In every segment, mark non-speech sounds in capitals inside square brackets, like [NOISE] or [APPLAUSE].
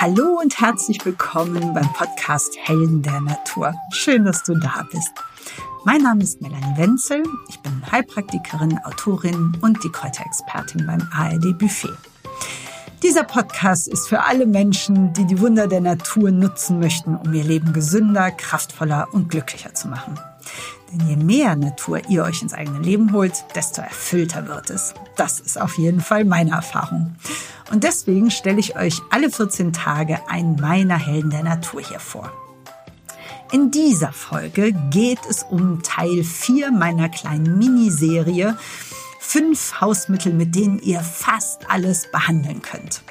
Hallo und herzlich willkommen beim Podcast Helden der Natur. Schön, dass du da bist. Mein Name ist Melanie Wenzel. Ich bin Heilpraktikerin, Autorin und die Kräuterexpertin beim ARD Buffet. Dieser Podcast ist für alle Menschen, die die Wunder der Natur nutzen möchten, um ihr Leben gesünder, kraftvoller und glücklicher zu machen. Denn je mehr Natur ihr euch ins eigene Leben holt, desto erfüllter wird es. Das ist auf jeden Fall meine Erfahrung. Und deswegen stelle ich euch alle 14 Tage einen meiner Helden der Natur hier vor. In dieser Folge geht es um Teil 4 meiner kleinen Miniserie Fünf Hausmittel, mit denen ihr fast alles behandeln könnt.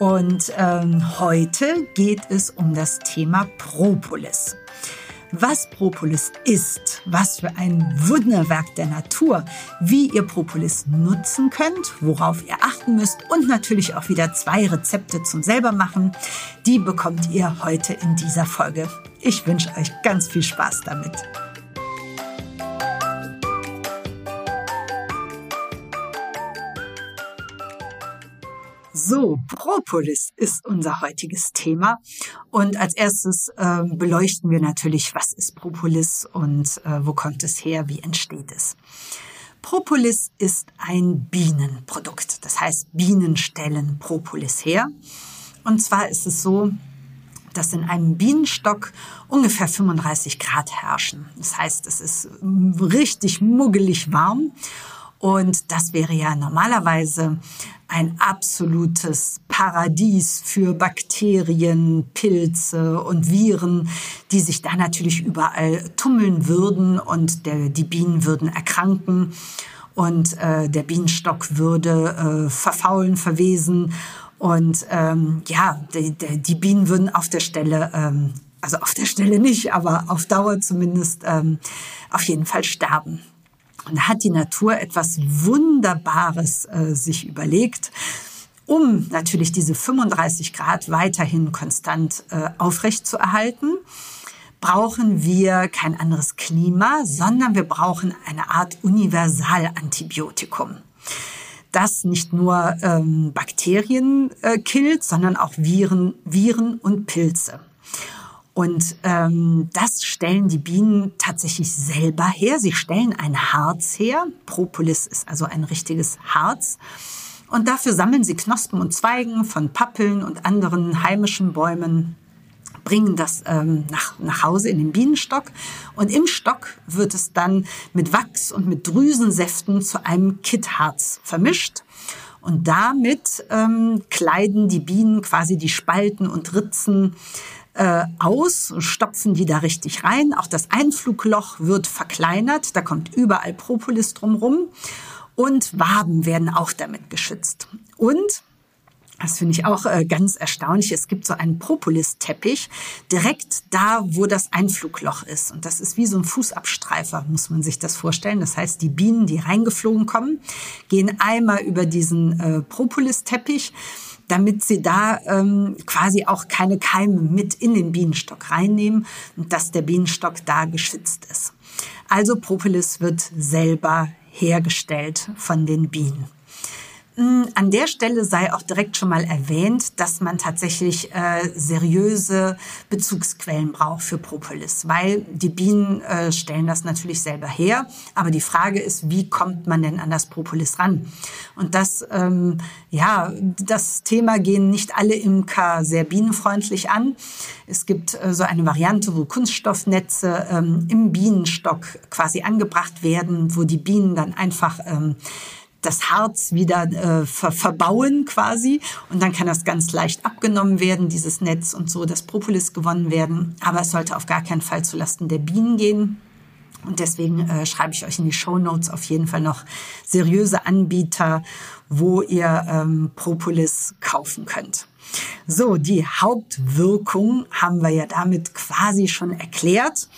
Und ähm, heute geht es um das Thema Propolis was Propolis ist, was für ein Wunderwerk der Natur, wie ihr Propolis nutzen könnt, worauf ihr achten müsst und natürlich auch wieder zwei Rezepte zum selbermachen. Die bekommt ihr heute in dieser Folge. Ich wünsche euch ganz viel Spaß damit. So, Propolis ist unser heutiges Thema. Und als erstes äh, beleuchten wir natürlich, was ist Propolis und äh, wo kommt es her, wie entsteht es. Propolis ist ein Bienenprodukt. Das heißt, Bienen stellen Propolis her. Und zwar ist es so, dass in einem Bienenstock ungefähr 35 Grad herrschen. Das heißt, es ist richtig muggelig warm. Und das wäre ja normalerweise ein absolutes Paradies für Bakterien, Pilze und Viren, die sich da natürlich überall tummeln würden und der, die Bienen würden erkranken und äh, der Bienenstock würde äh, verfaulen, verwesen und ähm, ja, die, die Bienen würden auf der Stelle, ähm, also auf der Stelle nicht, aber auf Dauer zumindest ähm, auf jeden Fall sterben. Und da hat die Natur etwas Wunderbares äh, sich überlegt, um natürlich diese 35 Grad weiterhin konstant äh, aufrecht zu erhalten brauchen wir kein anderes Klima, sondern wir brauchen eine Art Universalantibiotikum das nicht nur ähm, Bakterien äh, killt, sondern auch Viren, Viren und Pilze. Und ähm, das stellen die Bienen tatsächlich selber her. Sie stellen ein Harz her. Propolis ist also ein richtiges Harz. Und dafür sammeln sie Knospen und Zweigen von Pappeln und anderen heimischen Bäumen, bringen das ähm, nach, nach Hause in den Bienenstock. Und im Stock wird es dann mit Wachs und mit Drüsensäften zu einem Kittharz vermischt. Und damit ähm, kleiden die Bienen quasi die Spalten und Ritzen äh, aus, stopfen die da richtig rein. Auch das Einflugloch wird verkleinert, da kommt überall Propolis drumrum und Waben werden auch damit geschützt. Und das finde ich auch äh, ganz erstaunlich. Es gibt so einen Propolis-Teppich direkt da, wo das Einflugloch ist. Und das ist wie so ein Fußabstreifer, muss man sich das vorstellen. Das heißt, die Bienen, die reingeflogen kommen, gehen einmal über diesen äh, Propolis-Teppich damit sie da ähm, quasi auch keine Keime mit in den Bienenstock reinnehmen und dass der Bienenstock da geschützt ist. Also Propolis wird selber hergestellt von den Bienen. Hm, an der Stelle sei auch direkt schon mal erwähnt, dass man tatsächlich äh, seriöse Bezugsquellen braucht für Propolis, weil die Bienen äh, stellen das natürlich selber her. Aber die Frage ist, wie kommt man denn an das Propolis ran? Und das, ähm, ja, das Thema gehen nicht alle Imker sehr bienenfreundlich an. Es gibt äh, so eine Variante, wo Kunststoffnetze ähm, im Bienenstock quasi angebracht werden, wo die Bienen dann einfach ähm, das Harz wieder äh, ver verbauen quasi und dann kann das ganz leicht abgenommen werden, dieses Netz und so das Propolis gewonnen werden. Aber es sollte auf gar keinen Fall zulasten der Bienen gehen. Und deswegen äh, schreibe ich euch in die Show Notes auf jeden Fall noch seriöse Anbieter, wo ihr ähm, Propolis kaufen könnt. So, die Hauptwirkung haben wir ja damit quasi schon erklärt.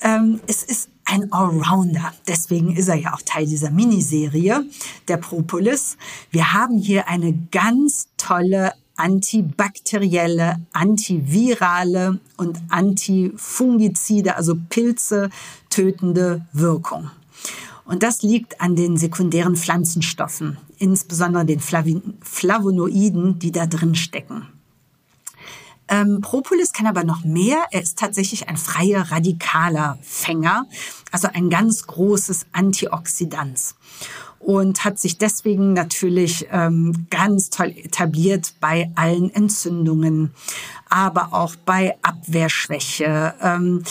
Ähm, es ist ein Allrounder. Deswegen ist er ja auch Teil dieser Miniserie, der Propolis. Wir haben hier eine ganz tolle antibakterielle, antivirale und antifungizide, also Pilze tötende Wirkung. Und das liegt an den sekundären Pflanzenstoffen, insbesondere den Flavonoiden, die da drin stecken. Ähm, Propolis kann aber noch mehr. Er ist tatsächlich ein freier radikaler Fänger, also ein ganz großes Antioxidant und hat sich deswegen natürlich ähm, ganz toll etabliert bei allen Entzündungen, aber auch bei Abwehrschwäche. Ähm,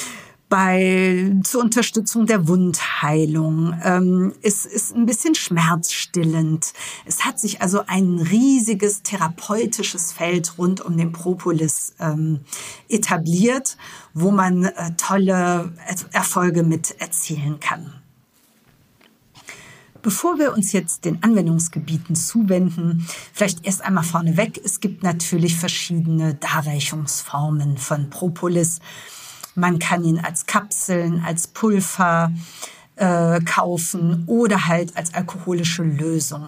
bei zur Unterstützung der Wundheilung. Ähm, es ist ein bisschen schmerzstillend. Es hat sich also ein riesiges therapeutisches Feld rund um den Propolis ähm, etabliert, wo man äh, tolle Erfolge mit erzielen kann. Bevor wir uns jetzt den Anwendungsgebieten zuwenden, vielleicht erst einmal vorneweg. Es gibt natürlich verschiedene Darreichungsformen von Propolis. Man kann ihn als Kapseln, als Pulver äh, kaufen oder halt als alkoholische Lösung.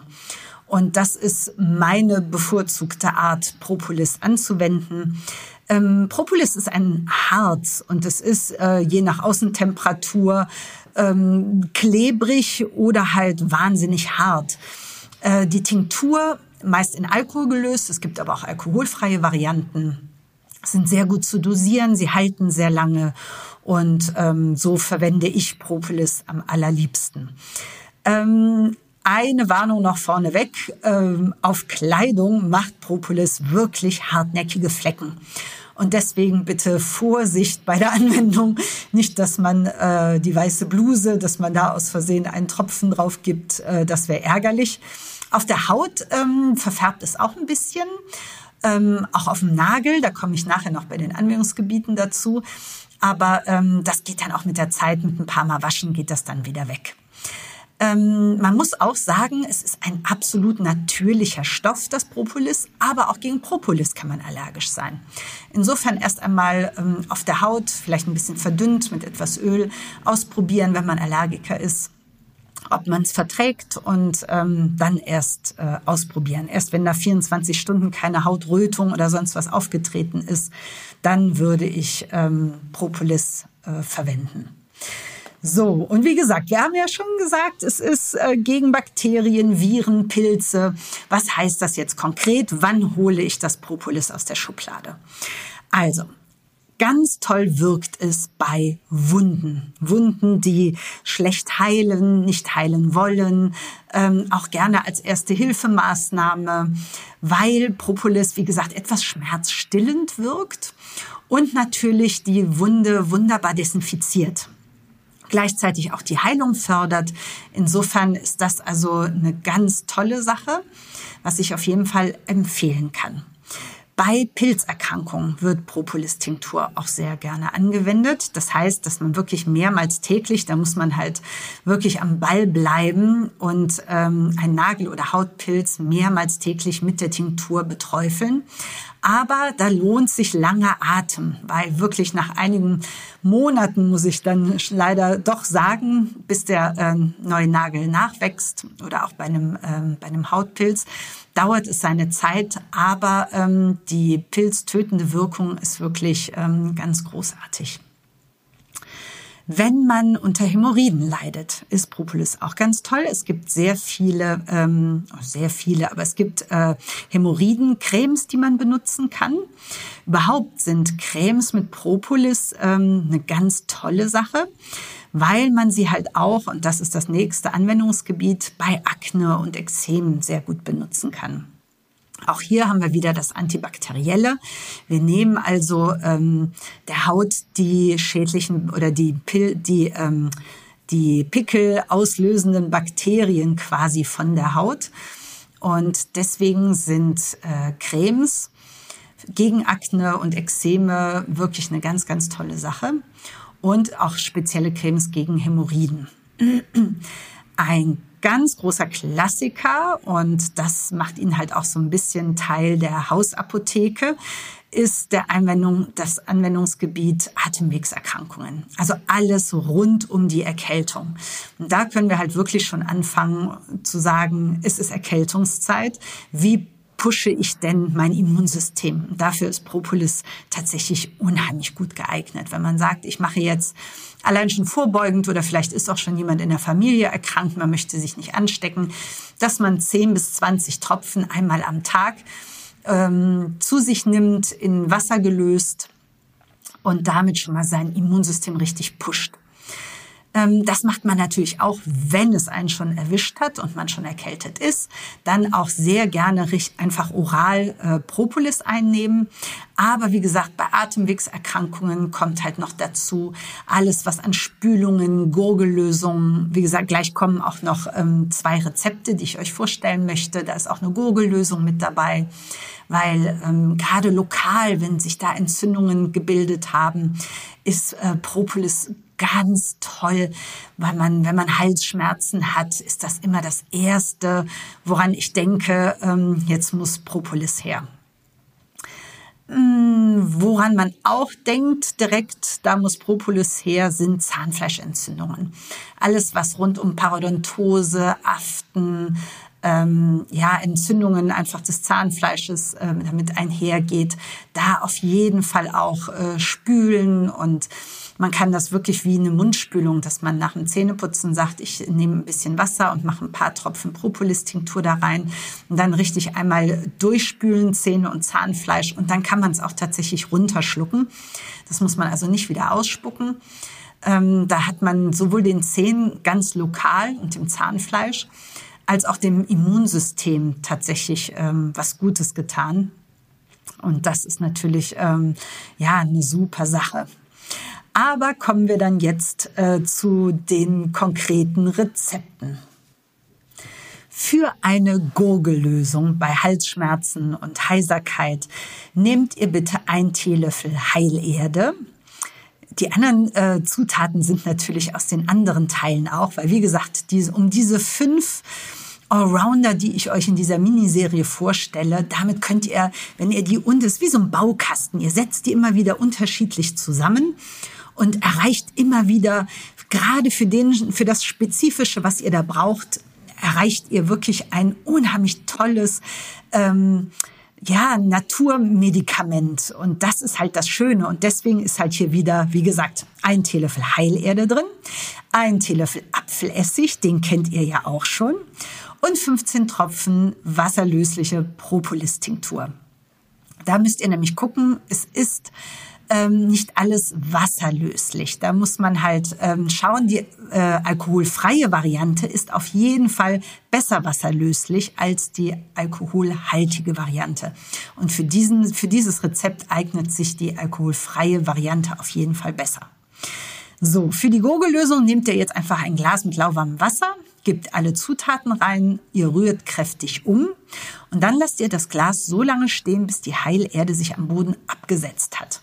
Und das ist meine bevorzugte Art, Propolis anzuwenden. Ähm, Propolis ist ein Harz und es ist äh, je nach Außentemperatur ähm, klebrig oder halt wahnsinnig hart. Äh, die Tinktur meist in Alkohol gelöst. Es gibt aber auch alkoholfreie Varianten. Sind sehr gut zu dosieren, sie halten sehr lange und ähm, so verwende ich Propolis am allerliebsten. Ähm, eine Warnung noch vorneweg. Ähm, auf Kleidung macht Propolis wirklich hartnäckige Flecken. Und deswegen bitte Vorsicht bei der [LAUGHS] Anwendung. Nicht, dass man äh, die weiße Bluse, dass man da aus Versehen einen Tropfen drauf gibt. Äh, das wäre ärgerlich. Auf der Haut ähm, verfärbt es auch ein bisschen. Ähm, auch auf dem Nagel, da komme ich nachher noch bei den Anwendungsgebieten dazu. Aber ähm, das geht dann auch mit der Zeit, mit ein paar Mal waschen geht das dann wieder weg. Ähm, man muss auch sagen, es ist ein absolut natürlicher Stoff, das Propolis, aber auch gegen Propolis kann man allergisch sein. Insofern erst einmal ähm, auf der Haut, vielleicht ein bisschen verdünnt mit etwas Öl, ausprobieren, wenn man Allergiker ist ob man es verträgt und ähm, dann erst äh, ausprobieren. Erst wenn nach 24 Stunden keine Hautrötung oder sonst was aufgetreten ist, dann würde ich ähm, Propolis äh, verwenden. So, und wie gesagt, wir haben ja schon gesagt, es ist äh, gegen Bakterien, Viren, Pilze. Was heißt das jetzt konkret? Wann hole ich das Propolis aus der Schublade? Also, ganz toll wirkt es bei Wunden. Wunden, die schlecht heilen, nicht heilen wollen, ähm, auch gerne als erste Hilfemaßnahme, weil Propolis, wie gesagt, etwas schmerzstillend wirkt und natürlich die Wunde wunderbar desinfiziert gleichzeitig auch die Heilung fördert. Insofern ist das also eine ganz tolle Sache, was ich auf jeden Fall empfehlen kann. Bei Pilzerkrankungen wird Propolis-Tinktur auch sehr gerne angewendet. Das heißt, dass man wirklich mehrmals täglich, da muss man halt wirklich am Ball bleiben und ähm, ein Nagel- oder Hautpilz mehrmals täglich mit der Tinktur beträufeln. Aber da lohnt sich langer Atem, weil wirklich nach einigen Monaten muss ich dann leider doch sagen, bis der äh, neue Nagel nachwächst oder auch bei einem, äh, bei einem Hautpilz, dauert es seine Zeit, aber ähm, die pilztötende Wirkung ist wirklich ähm, ganz großartig. Wenn man unter Hämorrhoiden leidet, ist Propolis auch ganz toll. Es gibt sehr viele, ähm, oh, sehr viele, aber es gibt äh, Hämorrhoiden-Cremes, die man benutzen kann. Überhaupt sind Cremes mit Propolis ähm, eine ganz tolle Sache, weil man sie halt auch, und das ist das nächste Anwendungsgebiet, bei Akne und Ekzem sehr gut benutzen kann. Auch hier haben wir wieder das Antibakterielle. Wir nehmen also ähm, der Haut die schädlichen oder die, Pil die, ähm, die Pickel auslösenden Bakterien quasi von der Haut. Und deswegen sind äh, Cremes gegen Akne und Ekzeme wirklich eine ganz, ganz tolle Sache. Und auch spezielle Cremes gegen Hämorrhoiden. Ein ganz großer Klassiker und das macht ihn halt auch so ein bisschen Teil der Hausapotheke ist der Anwendung, das Anwendungsgebiet Atemwegserkrankungen. Also alles rund um die Erkältung. Und da können wir halt wirklich schon anfangen zu sagen, es ist Erkältungszeit. Wie pushe ich denn mein Immunsystem? Dafür ist Propolis tatsächlich unheimlich gut geeignet. Wenn man sagt, ich mache jetzt allein schon vorbeugend oder vielleicht ist auch schon jemand in der Familie erkrankt, man möchte sich nicht anstecken, dass man 10 bis 20 Tropfen einmal am Tag ähm, zu sich nimmt, in Wasser gelöst und damit schon mal sein Immunsystem richtig pusht. Ähm, das macht man natürlich auch, wenn es einen schon erwischt hat und man schon erkältet ist. Dann auch sehr gerne einfach oral äh, Propolis einnehmen. Aber wie gesagt, bei Atemwegserkrankungen kommt halt noch dazu alles, was an Spülungen, Gurgellösungen, wie gesagt, gleich kommen auch noch ähm, zwei Rezepte, die ich euch vorstellen möchte. Da ist auch eine Gurgellösung mit dabei weil ähm, gerade lokal, wenn sich da Entzündungen gebildet haben, ist äh, Propolis ganz toll, weil man, wenn man Halsschmerzen hat, ist das immer das Erste, woran ich denke, ähm, jetzt muss Propolis her. Mm, woran man auch denkt direkt, da muss Propolis her, sind Zahnfleischentzündungen. Alles, was rund um Parodontose, Aften, ähm, ja, Entzündungen einfach des Zahnfleisches äh, damit einhergeht, da auf jeden Fall auch äh, spülen und man kann das wirklich wie eine Mundspülung, dass man nach dem Zähneputzen sagt, ich nehme ein bisschen Wasser und mache ein paar Tropfen Propolis-Tinktur da rein und dann richtig einmal durchspülen, Zähne und Zahnfleisch und dann kann man es auch tatsächlich runterschlucken. Das muss man also nicht wieder ausspucken. Ähm, da hat man sowohl den Zähnen ganz lokal und dem Zahnfleisch als auch dem Immunsystem tatsächlich ähm, was Gutes getan. Und das ist natürlich ähm, ja eine super Sache. Aber kommen wir dann jetzt äh, zu den konkreten Rezepten. Für eine Gurgellösung bei Halsschmerzen und Heiserkeit nehmt ihr bitte ein Teelöffel Heilerde. Die anderen äh, Zutaten sind natürlich aus den anderen Teilen auch, weil wie gesagt, diese, um diese fünf Allrounder, die ich euch in dieser Miniserie vorstelle, damit könnt ihr, wenn ihr die und ist wie so ein Baukasten, ihr setzt die immer wieder unterschiedlich zusammen und erreicht immer wieder, gerade für, den, für das Spezifische, was ihr da braucht, erreicht ihr wirklich ein unheimlich tolles, ähm, ja, Naturmedikament. Und das ist halt das Schöne. Und deswegen ist halt hier wieder, wie gesagt, ein Teelöffel Heilerde drin, ein Teelöffel Apfelessig, den kennt ihr ja auch schon, und 15 Tropfen wasserlösliche Propolis-Tinktur. Da müsst ihr nämlich gucken, es ist ähm, nicht alles wasserlöslich. Da muss man halt ähm, schauen, die äh, alkoholfreie Variante ist auf jeden Fall besser wasserlöslich als die alkoholhaltige Variante. Und für, diesen, für dieses Rezept eignet sich die alkoholfreie Variante auf jeden Fall besser. So, für die Gurgellösung nehmt ihr jetzt einfach ein Glas mit lauwarmem Wasser, gebt alle Zutaten rein, ihr rührt kräftig um und dann lasst ihr das Glas so lange stehen, bis die Heilerde sich am Boden abgesetzt hat.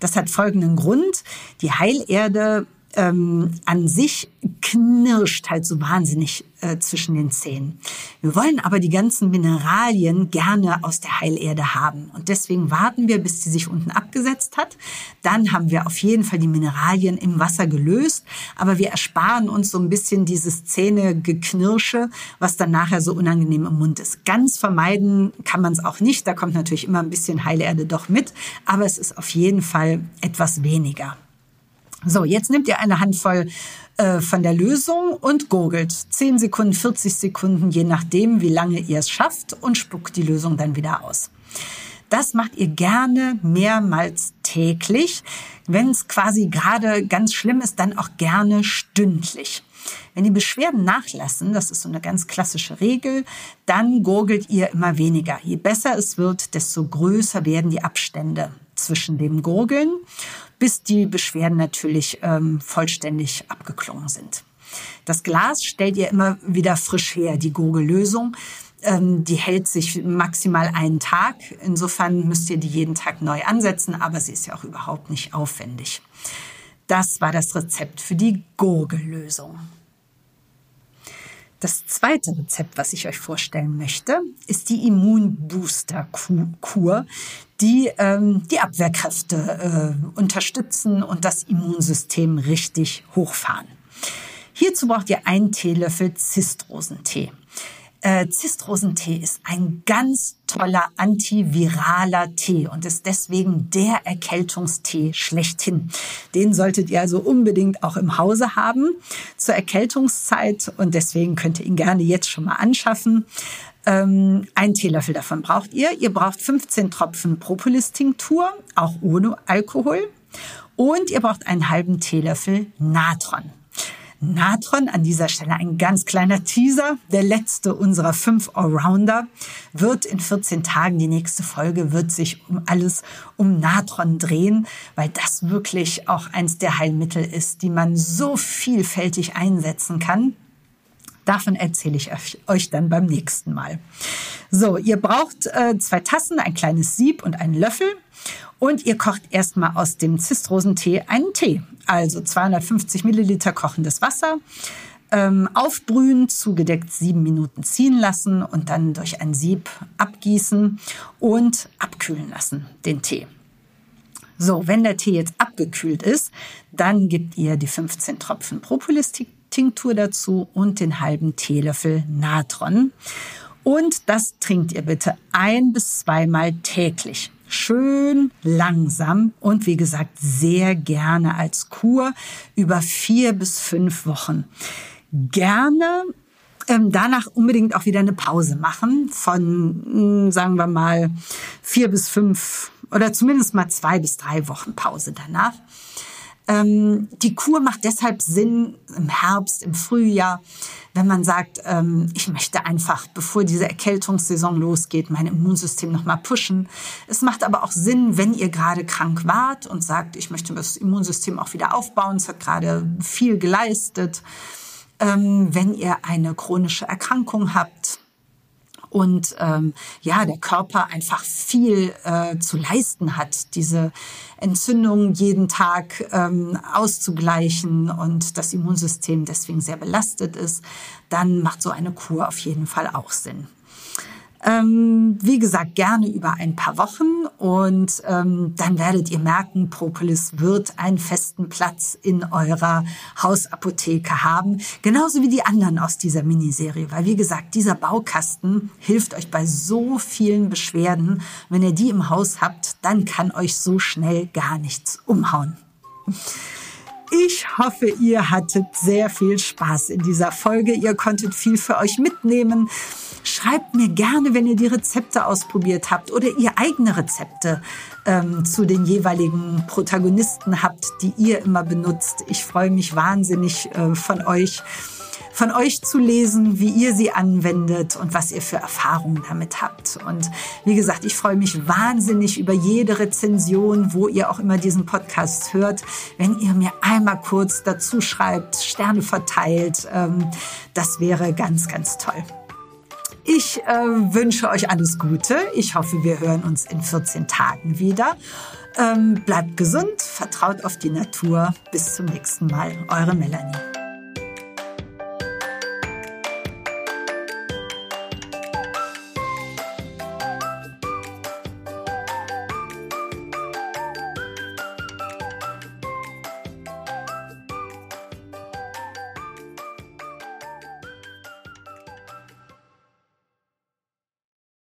Das hat folgenden Grund. Die Heilerde ähm, an sich knirscht halt so wahnsinnig äh, zwischen den Zähnen. Wir wollen aber die ganzen Mineralien gerne aus der Heilerde haben. Und deswegen warten wir, bis sie sich unten abgesetzt hat. Dann haben wir auf jeden Fall die Mineralien im Wasser gelöst. Aber wir ersparen uns so ein bisschen dieses Zähnegeknirsche, was dann nachher so unangenehm im Mund ist. Ganz vermeiden kann man es auch nicht. Da kommt natürlich immer ein bisschen Heilerde doch mit. Aber es ist auf jeden Fall etwas weniger. So, jetzt nehmt ihr eine Handvoll äh, von der Lösung und gurgelt 10 Sekunden, 40 Sekunden, je nachdem, wie lange ihr es schafft und spuckt die Lösung dann wieder aus. Das macht ihr gerne mehrmals täglich. Wenn es quasi gerade ganz schlimm ist, dann auch gerne stündlich. Wenn die Beschwerden nachlassen, das ist so eine ganz klassische Regel, dann gurgelt ihr immer weniger. Je besser es wird, desto größer werden die Abstände zwischen dem Gurgeln bis die Beschwerden natürlich ähm, vollständig abgeklungen sind. Das Glas stellt ihr immer wieder frisch her, die Gurgellösung. Ähm, die hält sich maximal einen Tag. Insofern müsst ihr die jeden Tag neu ansetzen, aber sie ist ja auch überhaupt nicht aufwendig. Das war das Rezept für die Gurgellösung. Das zweite Rezept, was ich euch vorstellen möchte, ist die Immunbooster-Kur, die ähm, die Abwehrkräfte äh, unterstützen und das Immunsystem richtig hochfahren. Hierzu braucht ihr einen Teelöffel Zistrosentee. Äh, Zistrosentee ist ein ganz toller antiviraler Tee und ist deswegen der Erkältungstee schlechthin. Den solltet ihr also unbedingt auch im Hause haben zur Erkältungszeit und deswegen könnt ihr ihn gerne jetzt schon mal anschaffen. Ähm, einen Teelöffel davon braucht ihr. Ihr braucht 15 Tropfen Propolis-Tinktur, auch ohne Alkohol. Und ihr braucht einen halben Teelöffel Natron. Natron, an dieser Stelle ein ganz kleiner Teaser, der letzte unserer fünf Allrounder, wird in 14 Tagen, die nächste Folge wird sich um alles um Natron drehen, weil das wirklich auch eins der Heilmittel ist, die man so vielfältig einsetzen kann. Davon erzähle ich euch dann beim nächsten Mal. So, ihr braucht äh, zwei Tassen, ein kleines Sieb und einen Löffel. Und ihr kocht erstmal aus dem Zistrosentee einen Tee. Also 250 Milliliter kochendes Wasser. Ähm, aufbrühen, zugedeckt sieben Minuten ziehen lassen und dann durch ein Sieb abgießen und abkühlen lassen, den Tee. So, wenn der Tee jetzt abgekühlt ist, dann gebt ihr die 15 Tropfen Propolis-Tinktur dazu und den halben Teelöffel Natron. Und das trinkt ihr bitte ein bis zweimal täglich schön langsam und wie gesagt sehr gerne als Kur über vier bis fünf Wochen. Gerne ähm, danach unbedingt auch wieder eine Pause machen von, hm, sagen wir mal, vier bis fünf oder zumindest mal zwei bis drei Wochen Pause danach. Ähm, die Kur macht deshalb Sinn im Herbst, im Frühjahr, wenn man sagt, ähm, ich möchte einfach, bevor diese Erkältungssaison losgeht, mein Immunsystem nochmal pushen. Es macht aber auch Sinn, wenn ihr gerade krank wart und sagt, ich möchte das Immunsystem auch wieder aufbauen. Es hat gerade viel geleistet. Ähm, wenn ihr eine chronische Erkrankung habt, und ähm, ja, der Körper einfach viel äh, zu leisten hat, diese Entzündung jeden Tag ähm, auszugleichen und das Immunsystem deswegen sehr belastet ist, dann macht so eine Kur auf jeden Fall auch Sinn. Ähm, wie gesagt, gerne über ein paar Wochen und ähm, dann werdet ihr merken, Propolis wird einen festen Platz in eurer Hausapotheke haben, genauso wie die anderen aus dieser Miniserie, weil wie gesagt, dieser Baukasten hilft euch bei so vielen Beschwerden. Wenn ihr die im Haus habt, dann kann euch so schnell gar nichts umhauen. Ich hoffe, ihr hattet sehr viel Spaß in dieser Folge. Ihr konntet viel für euch mitnehmen. Schreibt mir gerne, wenn ihr die Rezepte ausprobiert habt oder ihr eigene Rezepte ähm, zu den jeweiligen Protagonisten habt, die ihr immer benutzt. Ich freue mich wahnsinnig äh, von euch von euch zu lesen, wie ihr sie anwendet und was ihr für Erfahrungen damit habt. Und wie gesagt, ich freue mich wahnsinnig über jede Rezension, wo ihr auch immer diesen Podcast hört, wenn ihr mir einmal kurz dazu schreibt, Sterne verteilt. Ähm, das wäre ganz, ganz toll. Ich äh, wünsche euch alles Gute. Ich hoffe, wir hören uns in 14 Tagen wieder. Ähm, bleibt gesund, vertraut auf die Natur. Bis zum nächsten Mal. Eure Melanie.